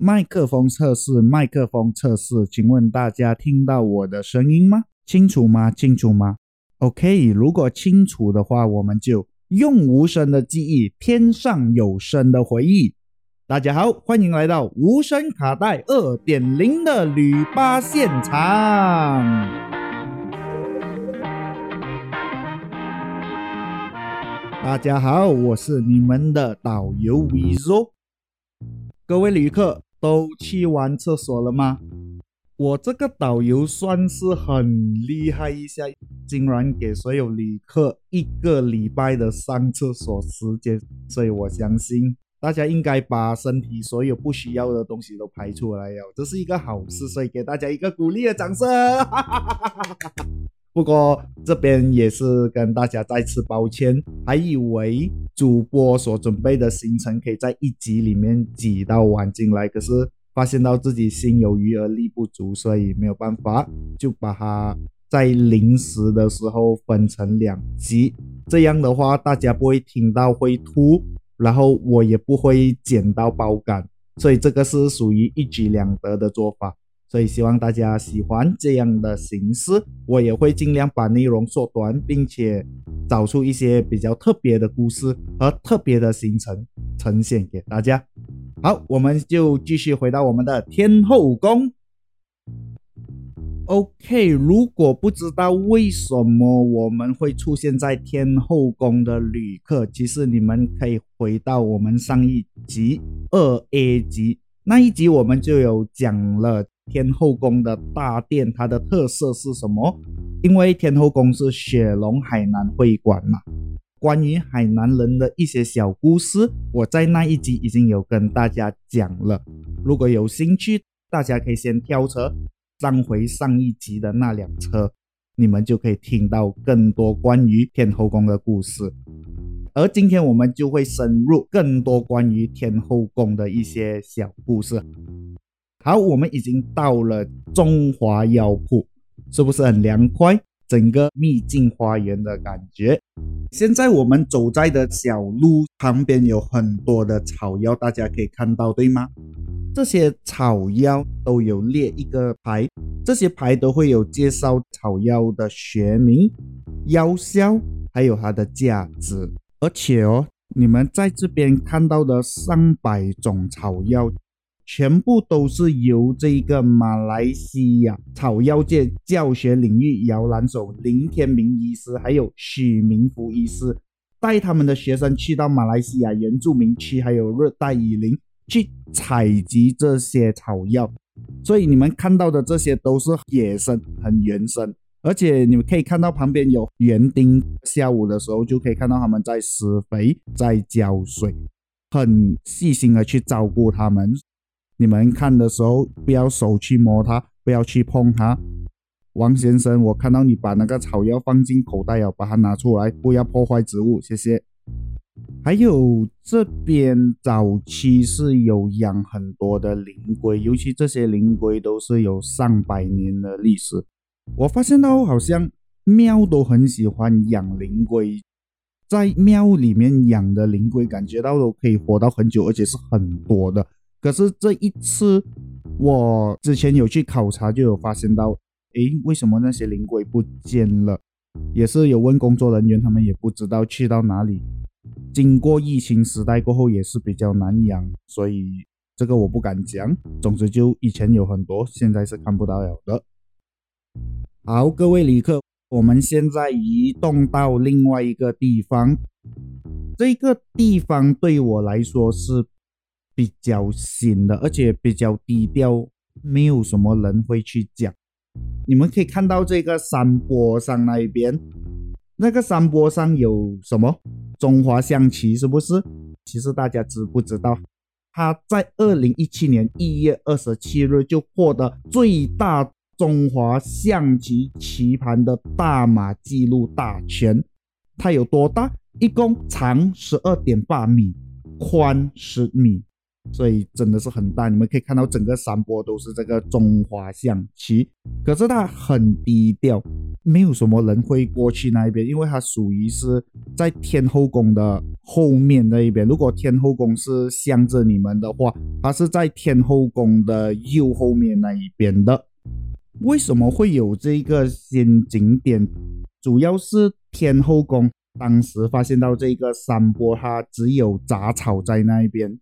麦克风测试，麦克风测试，请问大家听到我的声音吗？清楚吗？清楚吗？OK，如果清楚的话，我们就用无声的记忆，添上有声的回忆。大家好，欢迎来到无声卡带二点零的旅巴现场。大家好，我是你们的导游 Vizo。各位旅客。都去完厕所了吗？我这个导游算是很厉害一下，竟然给所有旅客一个礼拜的上厕所时间，所以我相信大家应该把身体所有不需要的东西都排出来了，这是一个好事，所以给大家一个鼓励的掌声。不过这边也是跟大家再次抱歉，还以为主播所准备的行程可以在一集里面挤到完进来，可是发现到自己心有余而力不足，所以没有办法，就把它在临时的时候分成两集。这样的话，大家不会听到会吐，然后我也不会剪到爆感，所以这个是属于一举两得的做法。所以希望大家喜欢这样的形式，我也会尽量把内容缩短，并且找出一些比较特别的故事和特别的行程呈现给大家。好，我们就继续回到我们的天后宫。OK，如果不知道为什么我们会出现在天后宫的旅客，其实你们可以回到我们上一集二 A 集那一集，我们就有讲了。天后宫的大殿，它的特色是什么？因为天后宫是雪龙海南会馆嘛。关于海南人的一些小故事，我在那一集已经有跟大家讲了。如果有兴趣，大家可以先跳车上回上一集的那辆车，你们就可以听到更多关于天后宫的故事。而今天我们就会深入更多关于天后宫的一些小故事。好，我们已经到了中华药铺，是不是很凉快？整个秘境花园的感觉。现在我们走在的小路旁边有很多的草药，大家可以看到，对吗？这些草药都有列一个牌，这些牌都会有介绍草药的学名、药效，还有它的价值。而且哦，你们在这边看到的上百种草药。全部都是由这个马来西亚草药界教学领域摇篮手林天明医师，还有许明福医师带他们的学生去到马来西亚原住民区，还有热带雨林去采集这些草药。所以你们看到的这些都是野生，很原生。而且你们可以看到旁边有园丁，下午的时候就可以看到他们在施肥，在浇水，很细心的去照顾他们。你们看的时候，不要手去摸它，不要去碰它。王先生，我看到你把那个草药放进口袋了，把它拿出来，不要破坏植物，谢谢。还有这边早期是有养很多的灵龟，尤其这些灵龟都是有上百年的历史。我发现到好像庙都很喜欢养灵龟，在庙里面养的灵龟，感觉到都可以活到很久，而且是很多的。可是这一次，我之前有去考察，就有发现到，诶，为什么那些灵龟不见了？也是有问工作人员，他们也不知道去到哪里。经过疫情时代过后，也是比较难养，所以这个我不敢讲。总之，就以前有很多，现在是看不到了的。好，各位旅客，我们现在移动到另外一个地方，这个地方对我来说是。比较新的，而且比较低调，没有什么人会去讲。你们可以看到这个山坡上那一边，那个山坡上有什么？中华象棋是不是？其实大家知不知道？他在二零一七年一月二十七日就获得最大中华象棋棋盘的大马记录大全。它有多大？一共长十二点八米，宽十米。所以真的是很大。你们可以看到整个山坡都是这个中华象棋，可是它很低调，没有什么人会过去那一边，因为它属于是在天后宫的后面那一边。如果天后宫是向着你们的话，它是在天后宫的右后面那一边的。为什么会有这个新景点？主要是天后宫当时发现到这个山坡，它只有杂草在那一边，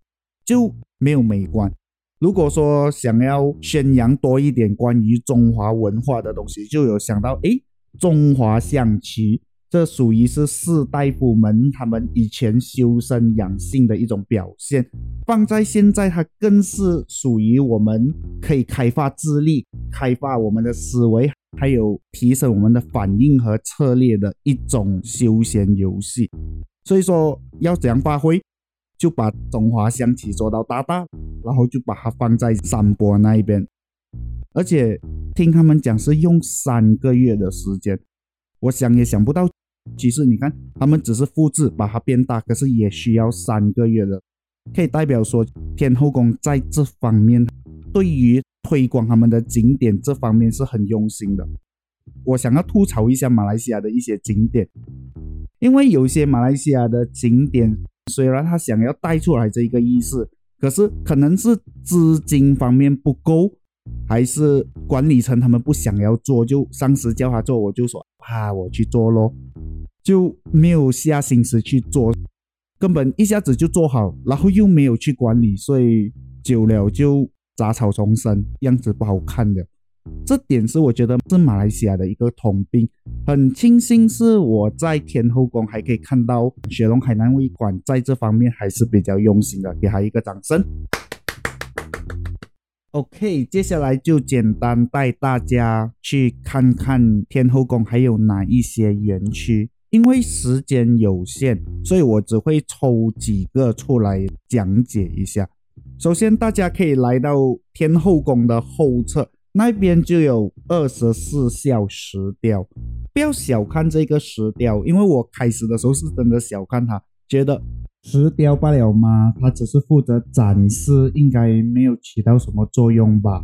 就没有美观。如果说想要宣扬多一点关于中华文化的东西，就有想到诶，中华象棋。这属于是士大夫们他们以前修身养性的一种表现，放在现在，它更是属于我们可以开发智力、开发我们的思维，还有提升我们的反应和策略的一种休闲游戏。所以说，要怎样发挥，就把中华象棋做到大大，然后就把它放在山坡那一边，而且听他们讲是用三个月的时间，我想也想不到。其实你看，他们只是复制把它变大，可是也需要三个月的，可以代表说天后宫在这方面对于推广他们的景点这方面是很用心的。我想要吐槽一下马来西亚的一些景点，因为有些马来西亚的景点虽然他想要带出来这一个意思，可是可能是资金方面不够，还是管理层他们不想要做，就上司叫他做，我就说啊，我去做咯。就没有下心思去做，根本一下子就做好，然后又没有去管理，所以久了就杂草丛生，样子不好看了。这点是我觉得是马来西亚的一个通病。很庆幸是我在天后宫还可以看到雪龙海南味馆在这方面还是比较用心的，给他一个掌声。OK，接下来就简单带大家去看看天后宫还有哪一些园区。因为时间有限，所以我只会抽几个出来讲解一下。首先，大家可以来到天后宫的后侧，那边就有二十四孝石雕。不要小看这个石雕，因为我开始的时候是真的小看它，觉得石雕罢了嘛，它只是负责展示，应该没有起到什么作用吧。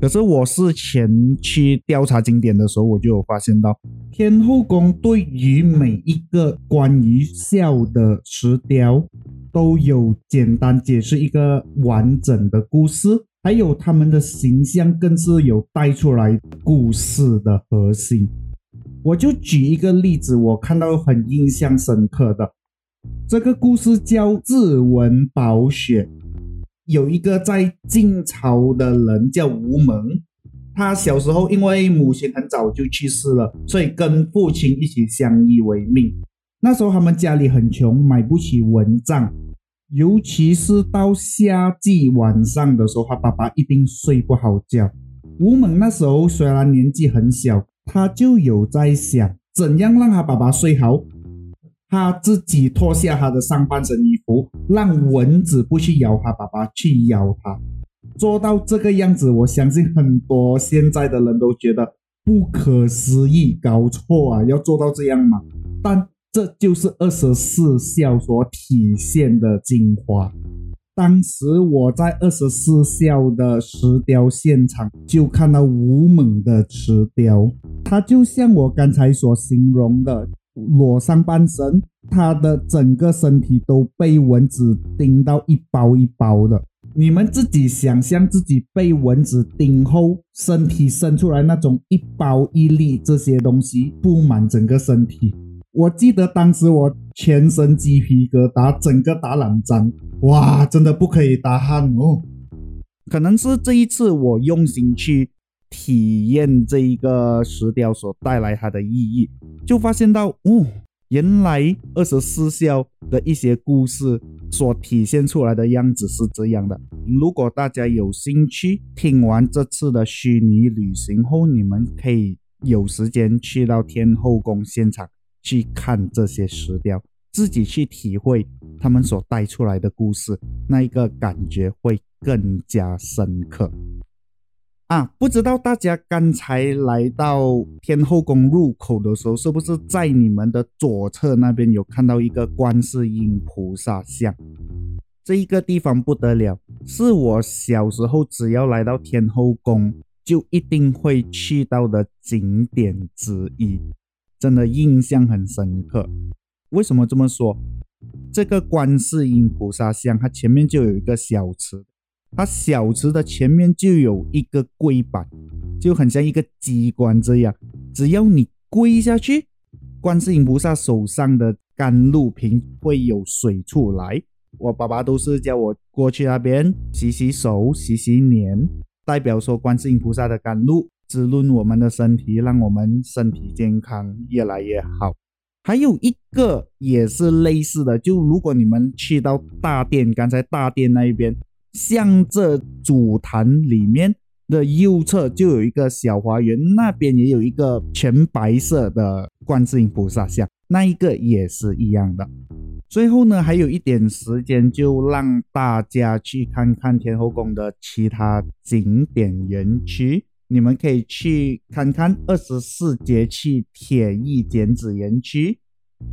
可是我是前去调查景点的时候，我就有发现到天后宫对于每一个关于孝的石雕，都有简单解释一个完整的故事，还有他们的形象更是有带出来故事的核心。我就举一个例子，我看到很印象深刻的这个故事叫《自文宝雪》。有一个在晋朝的人叫吴蒙，他小时候因为母亲很早就去世了，所以跟父亲一起相依为命。那时候他们家里很穷，买不起蚊帐，尤其是到夏季晚上的时候，他爸爸一定睡不好觉。吴猛那时候虽然年纪很小，他就有在想怎样让他爸爸睡好。他自己脱下他的上半身衣服，让蚊子不去咬他，爸爸去咬他，做到这个样子，我相信很多现在的人都觉得不可思议，搞错啊，要做到这样吗？但这就是二十四孝所体现的精华。当时我在二十四孝的石雕现场，就看到吴猛的石雕，他就像我刚才所形容的。裸上半身，他的整个身体都被蚊子叮到一包一包的。你们自己想象自己被蚊子叮后，身体伸出来那种一包一粒这些东西布满整个身体。我记得当时我全身鸡皮疙瘩，整个打冷战，哇，真的不可以打汗哦。可能是这一次我用心去。体验这一个石雕所带来它的意义，就发现到哦，原来二十四孝的一些故事所体现出来的样子是这样的。如果大家有兴趣听完这次的虚拟旅行后，你们可以有时间去到天后宫现场去看这些石雕，自己去体会他们所带出来的故事，那一个感觉会更加深刻。啊，不知道大家刚才来到天后宫入口的时候，是不是在你们的左侧那边有看到一个观世音菩萨像？这一个地方不得了，是我小时候只要来到天后宫就一定会去到的景点之一，真的印象很深刻。为什么这么说？这个观世音菩萨像，它前面就有一个小池，它小池的前面就有一个跪板，就很像一个机关这样，只要你跪下去，观世音菩萨手上的甘露瓶会有水出来。我爸爸都是叫我过去那边洗洗手、洗洗脸，代表说观世音菩萨的甘露滋润我们的身体，让我们身体健康越来越好。还有一个也是类似的，就如果你们去到大殿，刚才大殿那一边，向着主坛里面的右侧就有一个小花园，那边也有一个全白色的观世音菩萨像，那一个也是一样的。最后呢，还有一点时间，就让大家去看看天后宫的其他景点园区。你们可以去看看二十四节气铁艺剪纸园区，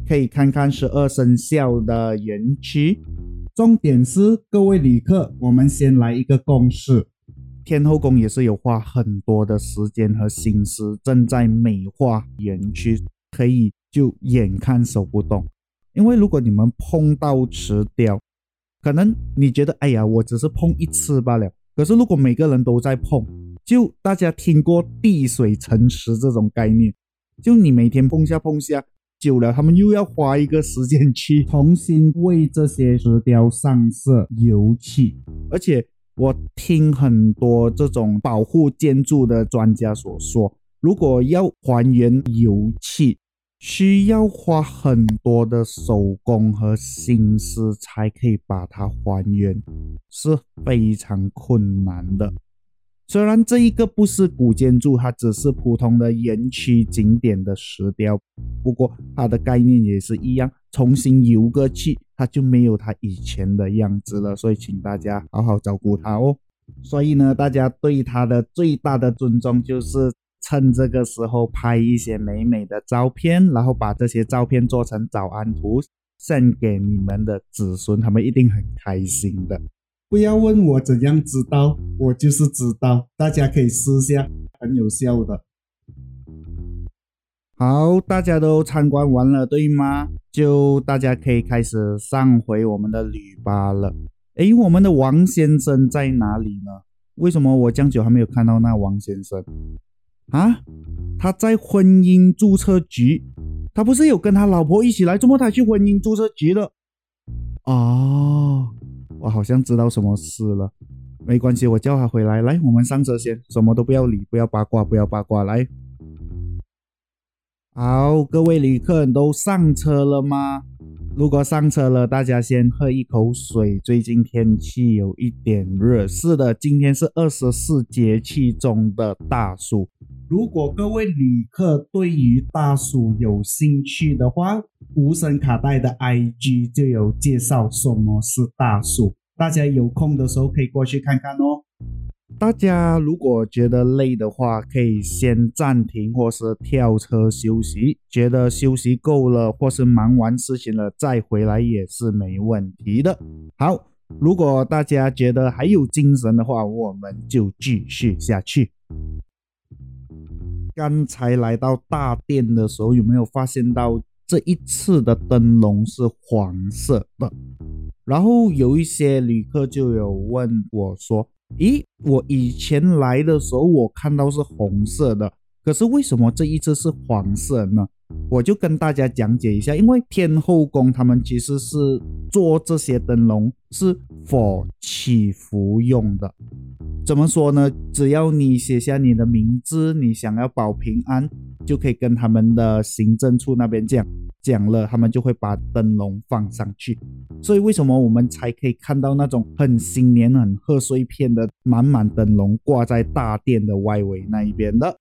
可以看看十二生肖的园区。重点是各位旅客，我们先来一个公式：天后宫也是有花很多的时间和心思，正在美化园区，可以就眼看手不动。因为如果你们碰到石雕，可能你觉得哎呀，我只是碰一次罢了。可是如果每个人都在碰，就大家听过滴水成石这种概念，就你每天碰下碰下，久了他们又要花一个时间去重新为这些石雕上色油漆。而且我听很多这种保护建筑的专家所说，如果要还原油漆。需要花很多的手工和心思才可以把它还原，是非常困难的。虽然这一个不是古建筑，它只是普通的园区景点的石雕，不过它的概念也是一样，重新游个去，它就没有它以前的样子了。所以请大家好好照顾它哦。所以呢，大家对它的最大的尊重就是。趁这个时候拍一些美美的照片，然后把这些照片做成早安图，送给你们的子孙，他们一定很开心的。不要问我怎样知道，我就是知道。大家可以试下，很有效的。好，大家都参观完了，对吗？就大家可以开始上回我们的旅吧了。诶，我们的王先生在哪里呢？为什么我这样久还没有看到那王先生？啊，他在婚姻注册局，他不是有跟他老婆一起来？怎么他去婚姻注册局了？哦，我好像知道什么事了。没关系，我叫他回来。来，我们上车先，什么都不要理，不要八卦，不要八卦。来，好，各位旅客都上车了吗？如果上车了，大家先喝一口水。最近天气有一点热，是的，今天是二十四节气中的大暑。如果各位旅客对于大暑有兴趣的话，无声卡带的 IG 就有介绍什么是大暑，大家有空的时候可以过去看看哦。大家如果觉得累的话，可以先暂停或是跳车休息。觉得休息够了或是忙完事情了再回来也是没问题的。好，如果大家觉得还有精神的话，我们就继续下去。刚才来到大殿的时候，有没有发现到这一次的灯笼是黄色的？然后有一些旅客就有问我说。咦，我以前来的时候，我看到是红色的，可是为什么这一次是黄色呢？我就跟大家讲解一下，因为天后宫他们其实是做这些灯笼是 for 祈福用的。怎么说呢？只要你写下你的名字，你想要保平安，就可以跟他们的行政处那边讲。讲了，他们就会把灯笼放上去，所以为什么我们才可以看到那种很新年、很贺岁片的满满灯笼挂在大殿的外围那一边的？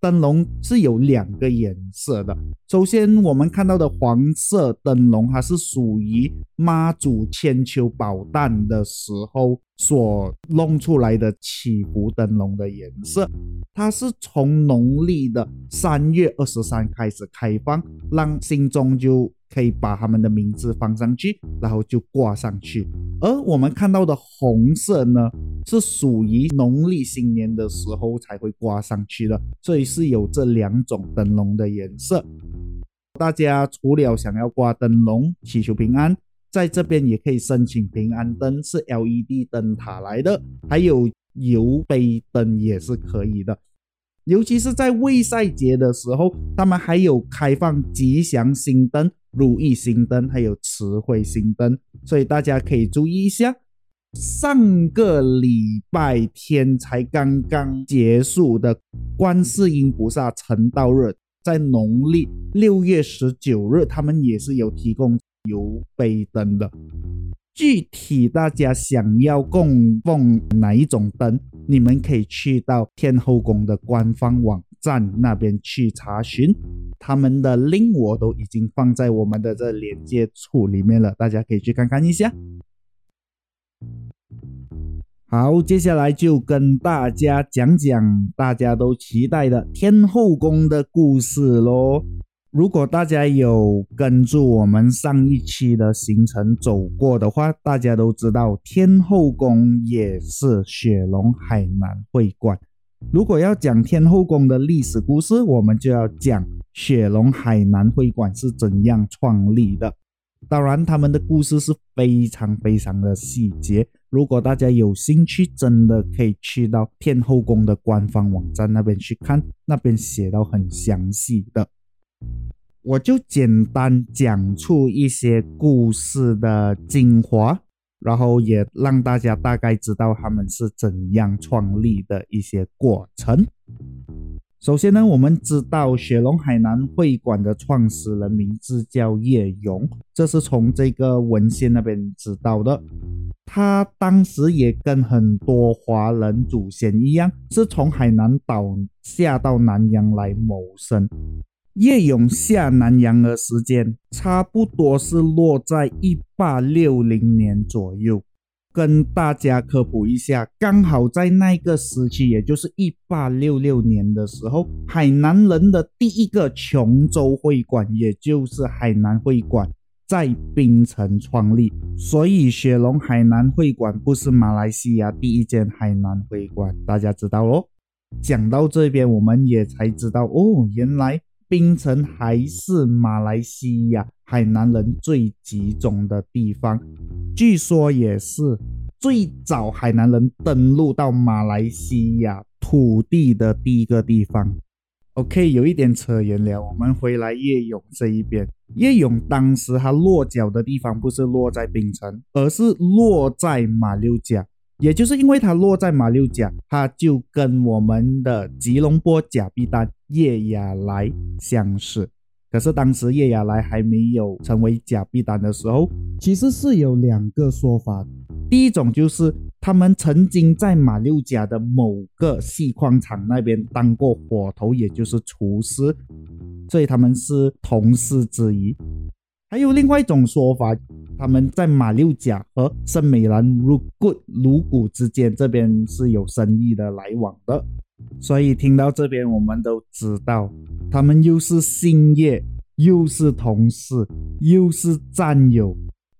灯笼是有两个颜色的。首先，我们看到的黄色灯笼，它是属于妈祖千秋宝诞的时候所弄出来的祈福灯笼的颜色。它是从农历的三月二十三开始开放，让信众就。可以把他们的名字放上去，然后就挂上去。而我们看到的红色呢，是属于农历新年的时候才会挂上去的，所以是有这两种灯笼的颜色。大家除了想要挂灯笼祈求平安，在这边也可以申请平安灯，是 LED 灯塔来的，还有油杯灯也是可以的。尤其是在未赛节的时候，他们还有开放吉祥星灯、如意星灯，还有慈惠星灯，所以大家可以注意一下。上个礼拜天才刚刚结束的观世音菩萨成道日，在农历六月十九日，他们也是有提供油杯灯的。具体大家想要供奉哪一种灯，你们可以去到天后宫的官方网站那边去查询，他们的 link 我都已经放在我们的这连接处里面了，大家可以去看看一下。好，接下来就跟大家讲讲大家都期待的天后宫的故事喽。如果大家有跟住我们上一期的行程走过的话，大家都知道天后宫也是雪龙海南会馆。如果要讲天后宫的历史故事，我们就要讲雪龙海南会馆是怎样创立的。当然，他们的故事是非常非常的细节。如果大家有兴趣，真的可以去到天后宫的官方网站那边去看，那边写到很详细的。我就简单讲出一些故事的精华，然后也让大家大概知道他们是怎样创立的一些过程。首先呢，我们知道雪龙海南会馆的创始人名字叫叶勇，这是从这个文献那边知道的。他当时也跟很多华人祖先一样，是从海南岛下到南洋来谋生。叶勇下南洋的时间差不多是落在一八六零年左右，跟大家科普一下，刚好在那个时期，也就是一八六六年的时候，海南人的第一个琼州会馆，也就是海南会馆，在槟城创立，所以雪龙海南会馆不是马来西亚第一间海南会馆，大家知道哦。讲到这边，我们也才知道哦，原来。槟城还是马来西亚海南人最集中的地方，据说也是最早海南人登陆到马来西亚土地的第一个地方。OK，有一点扯远了，我们回来叶勇这一边。叶勇当时他落脚的地方不是落在槟城，而是落在马六甲。也就是因为他落在马六甲，他就跟我们的吉隆坡假币丹叶亚来相似。可是当时叶亚来还没有成为假币丹的时候，其实是有两个说法。第一种就是他们曾经在马六甲的某个细矿厂那边当过火头，也就是厨师，所以他们是同事之一。还有另外一种说法，他们在马六甲和圣美兰如谷鲁谷之间这边是有生意的来往的，所以听到这边我们都知道，他们又是姓叶，又是同事，又是战友，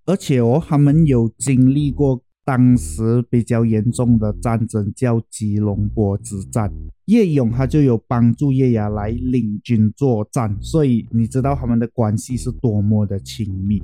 而且哦，他们有经历过。当时比较严重的战争叫吉隆坡之战，叶勇他就有帮助叶亚来领军作战，所以你知道他们的关系是多么的亲密。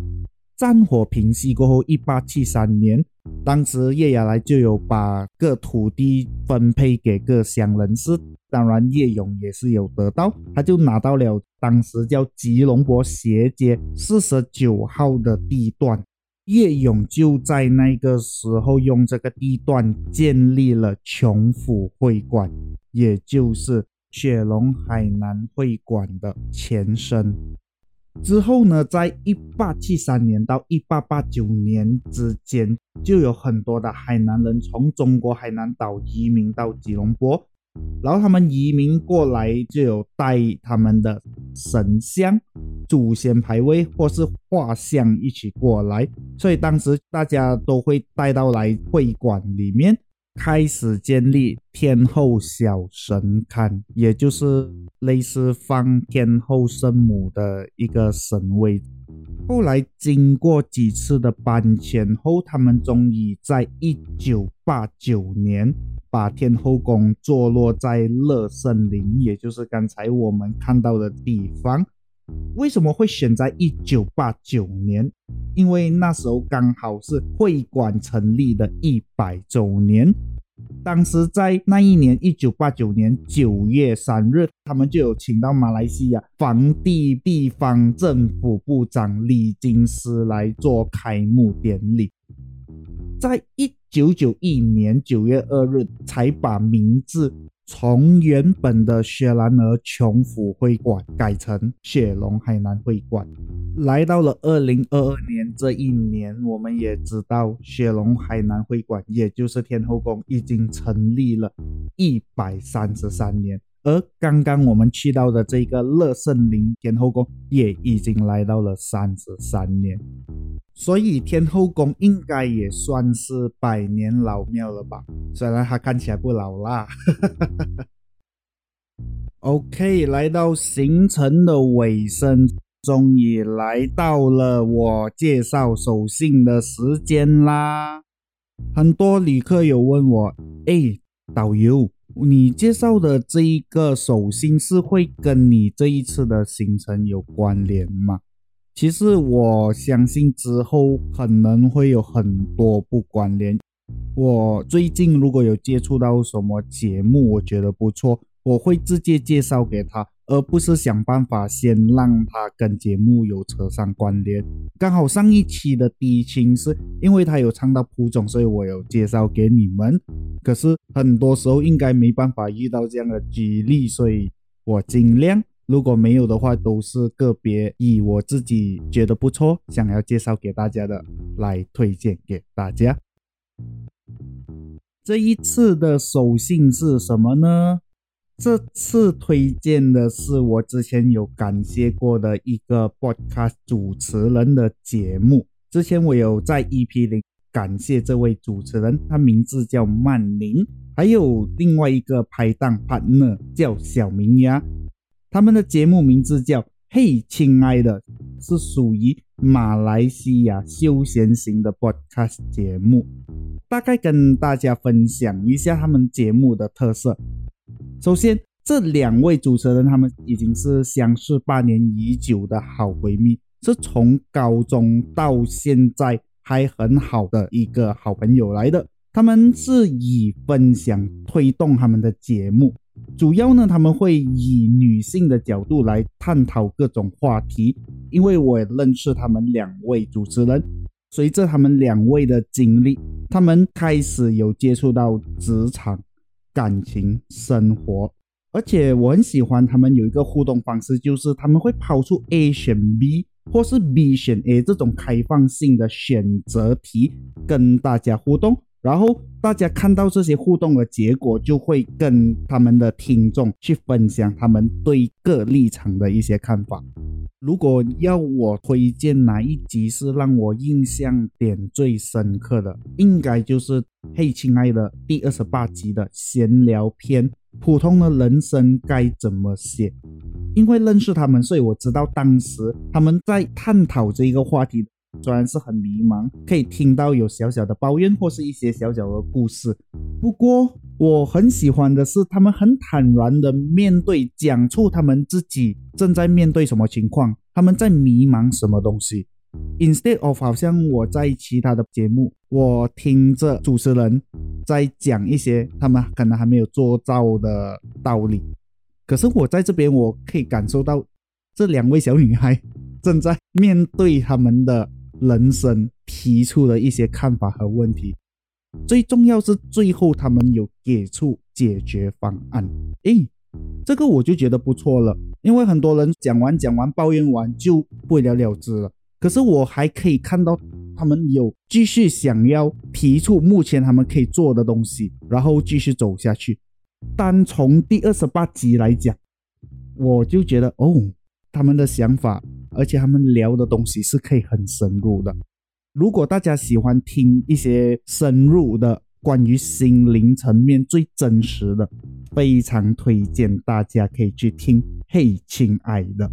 战火平息过后，一八七三年，当时叶亚来就有把各土地分配给各乡人士，当然叶勇也是有得到，他就拿到了当时叫吉隆坡斜街四十九号的地段。叶勇就在那个时候用这个地段建立了琼府会馆，也就是雪龙海南会馆的前身。之后呢，在一八七三年到一八八九年之间，就有很多的海南人从中国海南岛移民到吉隆坡。然后他们移民过来，就有带他们的神像、祖先牌位或是画像一起过来，所以当时大家都会带到来会馆里面，开始建立天后小神龛，也就是类似放天后圣母的一个神位。后来经过几次的搬迁后，他们终于在一九八九年把天后宫坐落在乐圣林，也就是刚才我们看到的地方。为什么会选在一九八九年？因为那时候刚好是会馆成立的一百周年。当时在那一年，一九八九年九月三日，他们就有请到马来西亚房地地方政府部长李金斯来做开幕典礼。在一九九一年九月二日，才把名字。从原本的雪兰莪琼府会馆改成雪龙海南会馆，来到了二零二二年这一年，我们也知道雪龙海南会馆，也就是天后宫，已经成立了一百三十三年。而刚刚我们去到的这个乐圣林天后宫，也已经来到了三十三年，所以天后宫应该也算是百年老庙了吧？虽然它看起来不老啦。OK，来到行程的尾声，终于来到了我介绍手信的时间啦。很多旅客有问我，哎，导游。你介绍的这一个手信是会跟你这一次的行程有关联吗？其实我相信之后可能会有很多不关联。我最近如果有接触到什么节目，我觉得不错，我会直接介绍给他。而不是想办法先让他跟节目有扯上关联。刚好上一期的低清是因为他有唱到蒲总，所以我有介绍给你们。可是很多时候应该没办法遇到这样的举例，所以我尽量。如果没有的话，都是个别以我自己觉得不错，想要介绍给大家的来推荐给大家。这一次的手信是什么呢？这次推荐的是我之前有感谢过的一个 podcast 主持人的节目。之前我有在 EP 里感谢这位主持人，他名字叫曼宁，还有另外一个拍档 partner 叫小明呀。他们的节目名字叫“嘿，亲爱的”，是属于马来西亚休闲型的 podcast 节目。大概跟大家分享一下他们节目的特色。首先，这两位主持人他们已经是相识八年已久的好闺蜜，是从高中到现在还很好的一个好朋友来的。他们是以分享推动他们的节目，主要呢他们会以女性的角度来探讨各种话题。因为我认识他们两位主持人，随着他们两位的经历，他们开始有接触到职场。感情生活，而且我很喜欢他们有一个互动方式，就是他们会抛出 A 选 B 或是 B 选 A 这种开放性的选择题跟大家互动。然后大家看到这些互动的结果，就会跟他们的听众去分享他们对各立场的一些看法。如果要我推荐哪一集是让我印象点最深刻的，应该就是《嘿，亲爱的》第二十八集的闲聊篇，普通的人生该怎么写？因为认识他们，所以我知道当时他们在探讨这一个话题。虽然是很迷茫，可以听到有小小的抱怨或是一些小小的故事，不过我很喜欢的是他们很坦然的面对，讲出他们自己正在面对什么情况，他们在迷茫什么东西。Instead of 好像我在其他的节目，我听着主持人在讲一些他们可能还没有做到的道理，可是我在这边我可以感受到这两位小女孩正在面对他们的。人生提出的一些看法和问题，最重要是最后他们有给出解决方案。诶，这个我就觉得不错了，因为很多人讲完讲完抱怨完就不了了之了。可是我还可以看到他们有继续想要提出目前他们可以做的东西，然后继续走下去。单从第二十八集来讲，我就觉得哦，他们的想法。而且他们聊的东西是可以很深入的。如果大家喜欢听一些深入的关于心灵层面最真实的，非常推荐大家可以去听。嘿，亲爱的，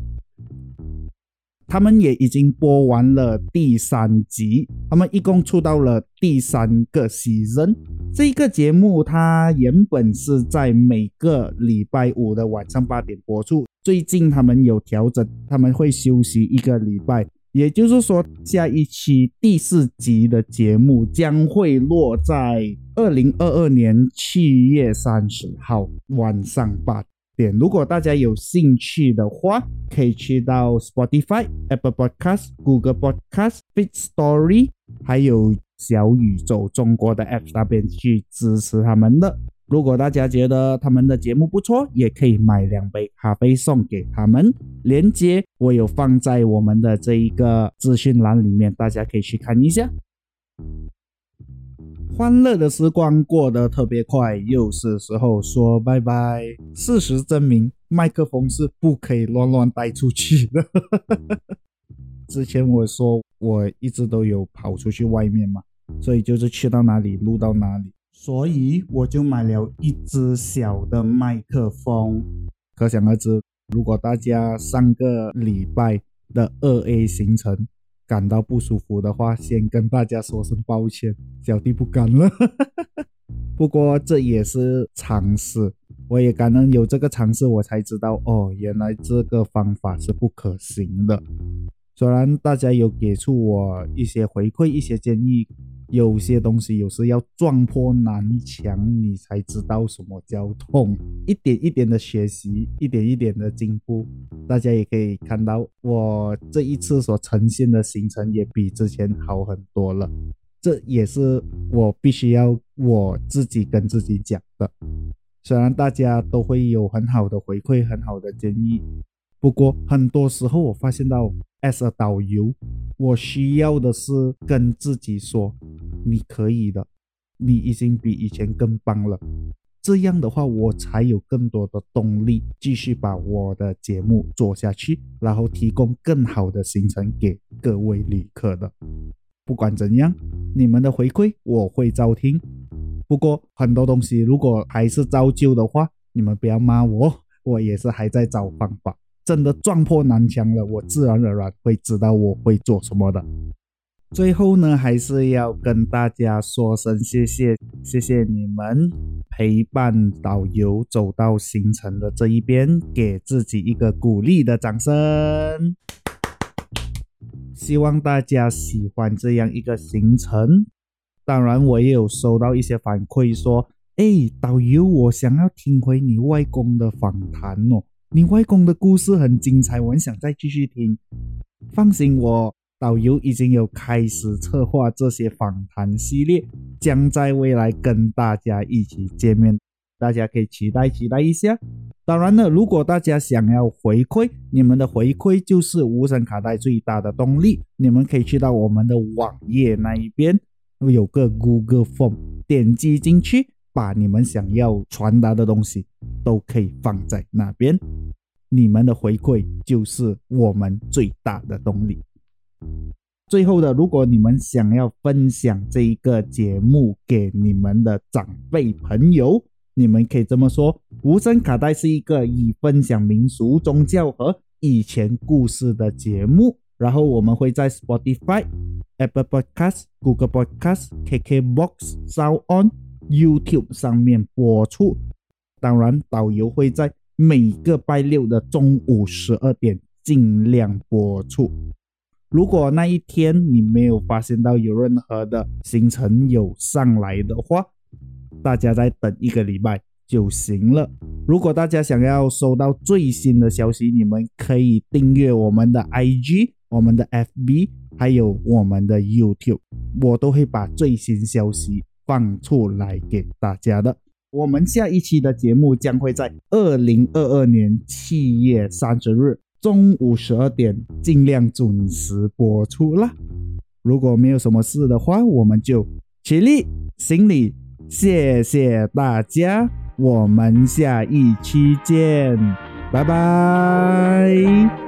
他们也已经播完了第三集，他们一共出到了第三个 season。这个节目它原本是在每个礼拜五的晚上八点播出，最近他们有调整，他们会休息一个礼拜，也就是说，下一期第四集的节目将会落在二零二二年七月三十号晚上八。点，如果大家有兴趣的话，可以去到 Spotify、Apple Podcast、Google Podcast、Fit Story，还有小宇宙中国的 App 那边去支持他们的。如果大家觉得他们的节目不错，也可以买两杯咖啡送给他们。链接我有放在我们的这一个资讯栏里面，大家可以去看一下。欢乐的时光过得特别快，又是时候说拜拜。事实证明，麦克风是不可以乱乱带出去的。之前我说我一直都有跑出去外面嘛，所以就是去到哪里录到哪里，所以我就买了一只小的麦克风。可想而知，如果大家上个礼拜的二 A 行程。感到不舒服的话，先跟大家说声抱歉，小弟不敢了。不过这也是尝试，我也感恩有这个尝试，我才知道哦，原来这个方法是不可行的。虽然大家有给出我一些回馈、一些建议。有些东西有时要撞破南墙，你才知道什么叫痛。一点一点的学习，一点一点的进步。大家也可以看到，我这一次所呈现的行程也比之前好很多了。这也是我必须要我自己跟自己讲的。虽然大家都会有很好的回馈、很好的建议，不过很多时候我发现到。as a 导游，我需要的是跟自己说：“你可以的，你已经比以前更棒了。”这样的话，我才有更多的动力继续把我的节目做下去，然后提供更好的行程给各位旅客的。不管怎样，你们的回馈我会照听。不过很多东西如果还是照旧的话，你们不要骂我，我也是还在找方法。真的撞破南墙了，我自然而然会知道我会做什么的。最后呢，还是要跟大家说声谢谢，谢谢你们陪伴导游走到行程的这一边，给自己一个鼓励的掌声。希望大家喜欢这样一个行程。当然，我也有收到一些反馈说：“哎，导游，我想要听回你外公的访谈哦。”你外公的故事很精彩，我很想再继续听。放心，我导游已经有开始策划这些访谈系列，将在未来跟大家一起见面，大家可以期待期待一下。当然了，如果大家想要回馈，你们的回馈就是无声卡带最大的动力。你们可以去到我们的网页那一边，有个 Google Form，点击进去。把你们想要传达的东西都可以放在那边，你们的回馈就是我们最大的动力。最后的，如果你们想要分享这一个节目给你们的长辈朋友，你们可以这么说：无声卡带是一个以分享民俗、宗教和以前故事的节目。然后我们会在 Spotify、Apple Podcast、Google Podcast、KKBox、Sound On。YouTube 上面播出，当然导游会在每个拜六的中午十二点尽量播出。如果那一天你没有发现到有任何的行程有上来的话，大家再等一个礼拜就行了。如果大家想要收到最新的消息，你们可以订阅我们的 IG、我们的 FB，还有我们的 YouTube，我都会把最新消息。放出来给大家的。我们下一期的节目将会在二零二二年七月三十日中午十二点，尽量准时播出啦。如果没有什么事的话，我们就起立行礼，谢谢大家，我们下一期见，拜拜。